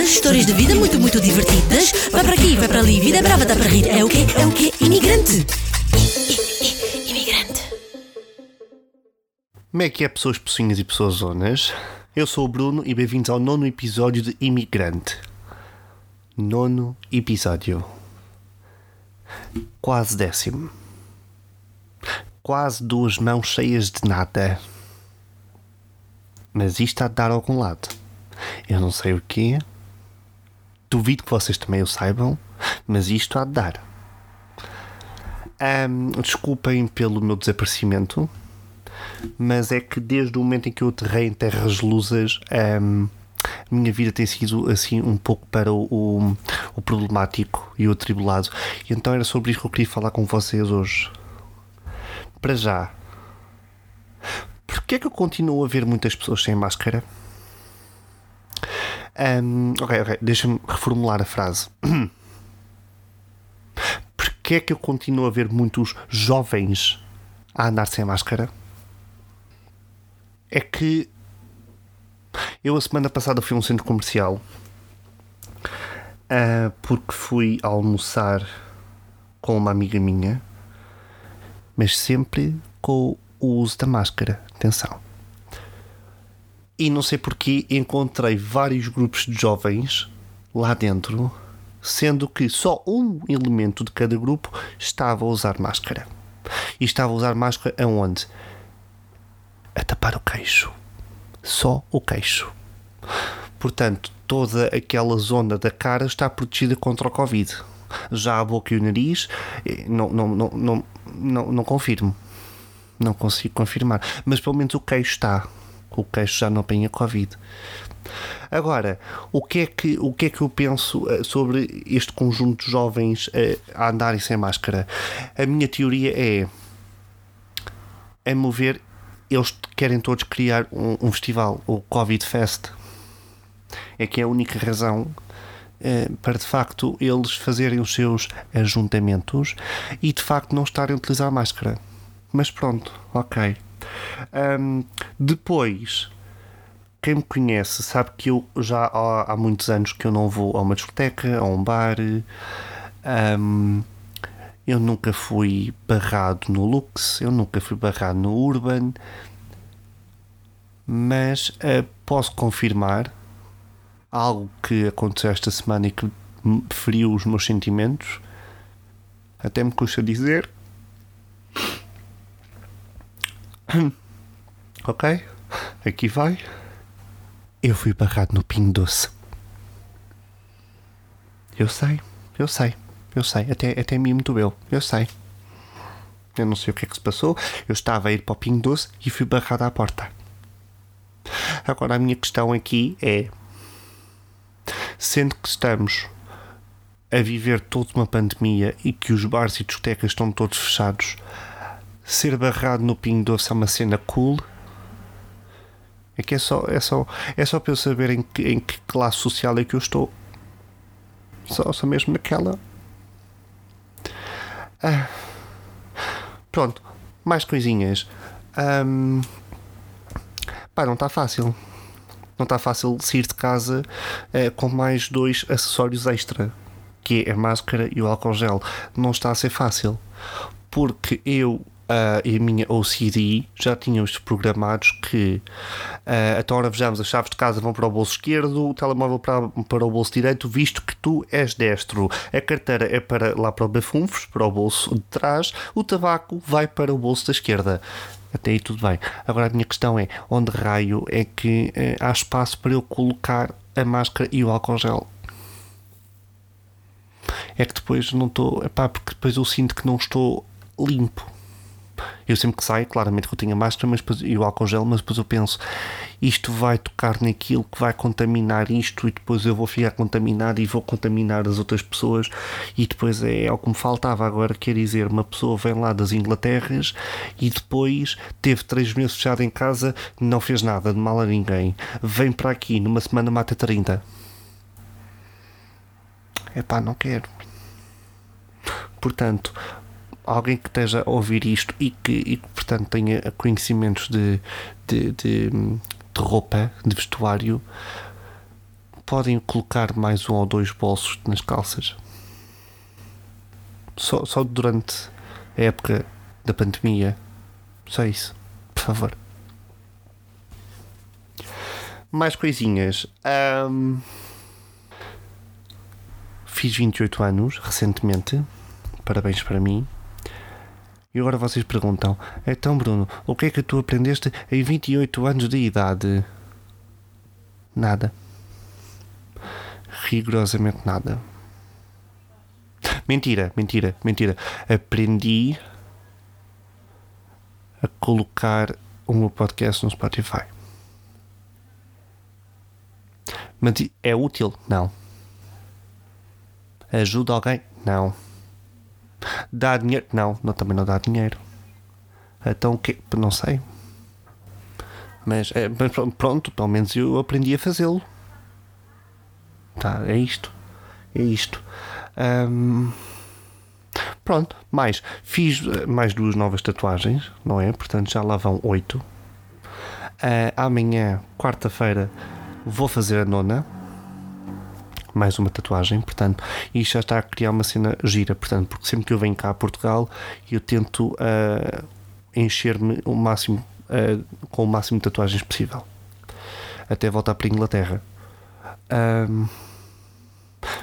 histórias de vida muito, muito divertidas. Vai para aqui, vai para ali, vida é brava, dá para rir. É o quê? É o quê? Imigrante. I- i- imigrante. Como é que é, pessoas pocinhas e pessoas zonas? Eu sou o Bruno e bem-vindos ao nono episódio de Imigrante. Nono episódio. Quase décimo. Quase duas mãos cheias de nada. Mas isto há de dar algum lado. Eu não sei o quê. Duvido que vocês também o saibam, mas isto há de dar. Ahm, desculpem pelo meu desaparecimento mas é que desde o momento em que eu aterrei em terras lusas, a minha vida tem sido assim um pouco para o, o, o problemático e o atribulado. E então era sobre isso que eu queria falar com vocês hoje. Para já, porquê é que eu continuo a ver muitas pessoas sem máscara? Hum, ok, ok, deixa-me reformular a frase. Porquê é que eu continuo a ver muitos jovens a andar sem máscara? é que eu a semana passada fui a um centro comercial ah, porque fui almoçar com uma amiga minha, mas sempre com o uso da máscara. Atenção. E não sei porquê encontrei vários grupos de jovens lá dentro, sendo que só um elemento de cada grupo estava a usar máscara. E estava a usar máscara aonde? a tapar o queixo. Só o queixo. Portanto, toda aquela zona da cara está protegida contra o Covid. Já a boca e o nariz, eh, não, não, não, não, não, não confirmo. Não consigo confirmar. Mas pelo menos o queixo está. O queixo já não apanha Covid. Agora, o que é que, o que, é que eu penso eh, sobre este conjunto de jovens eh, a andarem sem máscara? A minha teoria é, a meu ver, eles querem todos criar um, um festival, o Covid Fest. É que é a única razão eh, para de facto eles fazerem os seus ajuntamentos e de facto não estarem a utilizar máscara. Mas pronto, ok. Ahm, depois, quem me conhece sabe que eu já há, há muitos anos que eu não vou a uma discoteca, a um bar. ahm, eu nunca fui barrado no Lux, eu nunca fui barrado no Urban, mas eh, posso confirmar algo que aconteceu esta semana e que feriu os meus sentimentos. Até me custa dizer. Ok? Aqui vai. Eu fui barrado no Pingo Doce. Eu sei, eu sei, eu sei. Até, até mim muito eu, eu sei. Eu não sei o que é que se passou. Eu estava a ir para o Pingo Doce e fui barrado à porta. Agora a minha questão aqui é: sendo que estamos a viver toda uma pandemia e que os bares e discotecas estão todos fechados, ser barrado no Pingo Doce é uma cena cool? É que é só, é só, é só para eu saber em que, em que classe social é que eu estou. Só, só mesmo naquela. Ah. Pronto, mais coisinhas. Ahm, Pá, não está fácil. Não está fácil sair de casa eh, com mais dois acessórios extra, que é a máscara e o álcool gel. Não está a ser fácil. Porque eu ah, e a minha OCD já tínhamos programados que ah, então ora vejamos, as chaves de casa vão para o bolso esquerdo, o telemóvel para, para o bolso direito, visto que tu és destro. A carteira é para lá para o bafunfos, para o bolso de trás, o tabaco vai para o bolso da esquerda. Até aí tudo bem. Agora a minha questão é: onde raio é que eh, há espaço para eu colocar a máscara e o álcool gel? É que depois não estou. Epá, porque depois eu sinto que não estou limpo. Eu sempre que saio, claramente que eu tenho a máscara mas depois, e o álcool gel, mas depois eu penso, isto vai tocar naquilo que vai contaminar isto e depois eu vou ficar contaminado e vou contaminar as outras pessoas e depois é, é o que me faltava. Agora quer dizer, uma pessoa vem lá das Inglaterras e depois teve três meses fechado em casa, não fez nada de mal a ninguém. Vem para aqui, numa semana mata 30. Epá, não quero. Portanto, alguém que esteja a ouvir isto e que, e que portanto, tenha conhecimentos de, de, de, de roupa, de vestuário, podem colocar mais um ou dois bolsos nas calças. Só, só durante a época da pandemia. Só isso, por favor. Mais coisinhas. Ahm, fiz 28 anos recentemente. Parabéns para mim. E agora vocês perguntam: então, Bruno, o que é que tu aprendeste em 28 anos de idade? Nada. Rigorosamente nada. Mentira, mentira, mentira. Aprendi a colocar o meu podcast no Spotify. Mas é útil? Não. Ajuda alguém? Não. Dá dinheiro? Não, não também não dá dinheiro. Então o que? Não sei. Mas, é, mas pronto, pelo menos eu aprendi a fazê-lo. Tá, é isto. É isto. Hum, pronto, mais. Fiz eh, mais duas novas tatuagens, não é? Portanto, já lá vão oito. Uh, amanhã, quarta-feira, vou fazer a nona. Mais uma tatuagem, portanto, isto já está a criar uma cena gira, portanto, porque sempre que eu venho cá a Portugal, eu tento uh, encher-me o máximo uh, com o máximo de tatuagens possível até voltar para a Inglaterra. Um,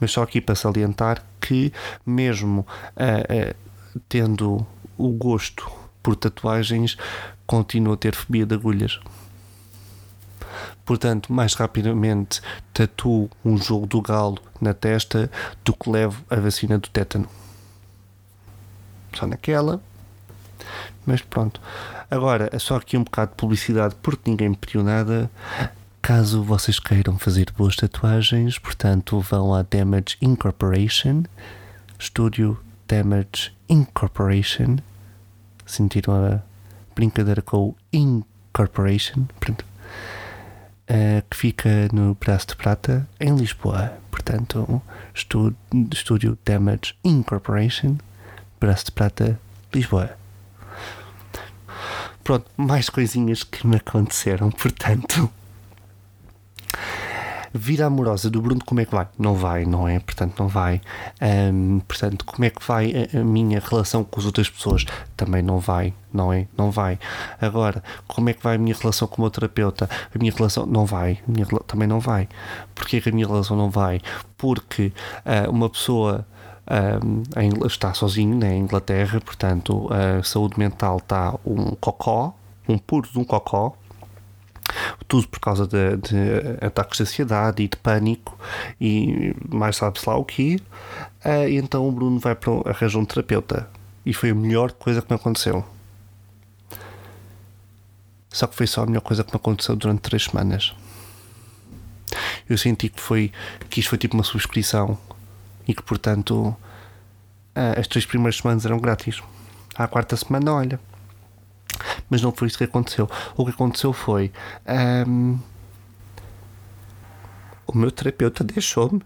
mas só aqui para salientar que, mesmo uh, tendo o gosto por tatuagens, continuo a ter fobia de agulhas. Portanto, mais rapidamente tatuo um jogo do galo na testa do que levo a vacina do tétano. Só naquela. Mas pronto. Agora, é só aqui um bocado de publicidade porque ninguém me pediu nada. Caso vocês queiram fazer boas tatuagens, portanto, vão à Damage Incorporation, Studio Damage Incorporation. Sentiram a brincadeira com o Incorporation? Pronto. Uh, que fica no Braço de Prata, em Lisboa. Portanto, Studio Damage Incorporation, Braço de Prata, Lisboa. Pronto, mais coisinhas que me aconteceram, portanto. Vida amorosa do Bruno, como é que vai? Não vai, não é? Portanto, não vai. Um, portanto, como é que vai a, a, minha relação com as outras pessoas? Também não vai, não é? Não vai. Agora, como é que vai a minha relação com o meu terapeuta? A minha relação não vai, minha, também não vai. Porquê que a minha relação não vai? Porque uh, uma pessoa. Um, está sozinho na Inglaterra, portanto a saúde mental está um cocó, um puro de um cocó, tudo por causa de, de, ataques de ansiedade e de pânico e mais sabe-se lá o que. Uh, e então o Bruno vai para arranjar um terapeuta e foi a melhor coisa que me aconteceu. Só que foi só a melhor coisa que me aconteceu durante três semanas. Eu senti que foi que isto foi tipo uma subscrição e que portanto uh, as três primeiras semanas eram grátis. À quarta semana, olha, mas não foi isso que aconteceu. O que aconteceu foi. Um, o meu terapeuta deixou-me.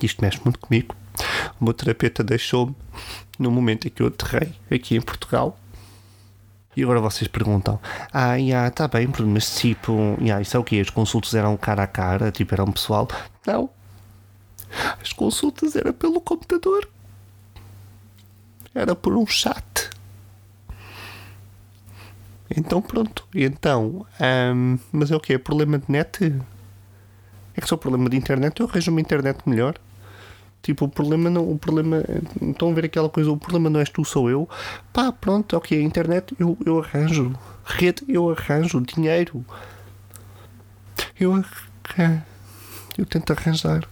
Isto mexe muito comigo. O meu terapeuta deixou-me no momento em que eu aterrei aqui em Portugal. E agora vocês perguntam: Ah, yeah, tá bem, mas tipo, yeah, isso é o quê? As consultas eram cara a cara, tipo, eram pessoal? Não. As consultas eram pelo computador. Era por um chat. Então pronto. E então, um, mas é o que? É problema de net? É que só problema de internet, eu arranjo uma internet melhor. Tipo, o problema não. O problema. Estão a ver aquela coisa, o problema não és tu, sou eu. Pá, pronto, ok, a internet eu, eu arranjo. Rede eu arranjo. Dinheiro. Eu arranjo. Eu tento arranjar.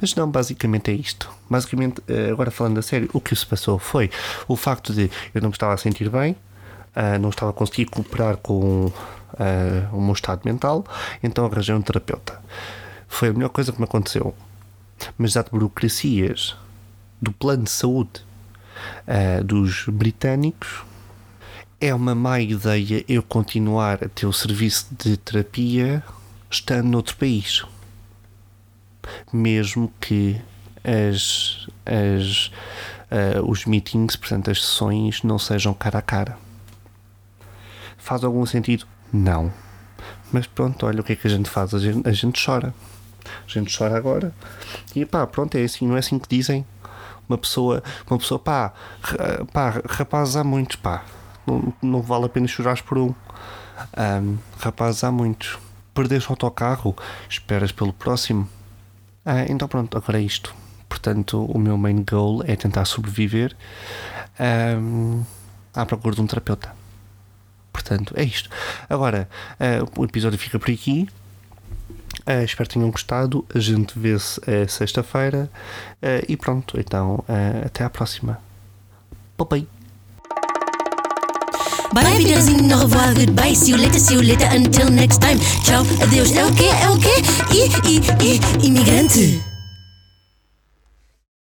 Mas não, basicamente é isto. Basicamente, eh, agora falando a sério, o que se passou foi o facto de eu não me estava a sentir bem, uh, não estava a conseguir cooperar com uh, o meu estado mental, então arranjei um terapeuta. Foi a melhor coisa que me aconteceu. Mas já de burocracias do plano de saúde uh, dos britânicos, é uma má ideia eu continuar a ter o serviço de terapia estando noutro país. Mesmo que as, as, uh, os meetings, portanto, as sessões, não sejam cara a cara. Faz algum sentido? Não. Mas pronto, olha o que é que a gente faz. A gente, a gente chora. A gente chora agora. E pá, pronto, é assim, não é assim que dizem. Uma pessoa, uma pessoa, pá, pá rapazes há muitos, pá. Não, não vale a pena chorar por um. Ahm, rapazes há muitos. Perdeste o autocarro, esperas pelo próximo. Ah, então pronto, agora é isto. Portanto, o meu main goal é tentar sobreviver ahm, à procura de um terapeuta. Portanto, é isto. Agora, ah, o episódio fica por aqui. Ah, espero que tenham gostado. A gente vê-se eh, sexta-feira. E pronto, então até à próxima. Bye Bye, revoir, goodbye, see you later, see you later, until next time. Adeus. É o quê? É o quê? I, i, i, imigrante.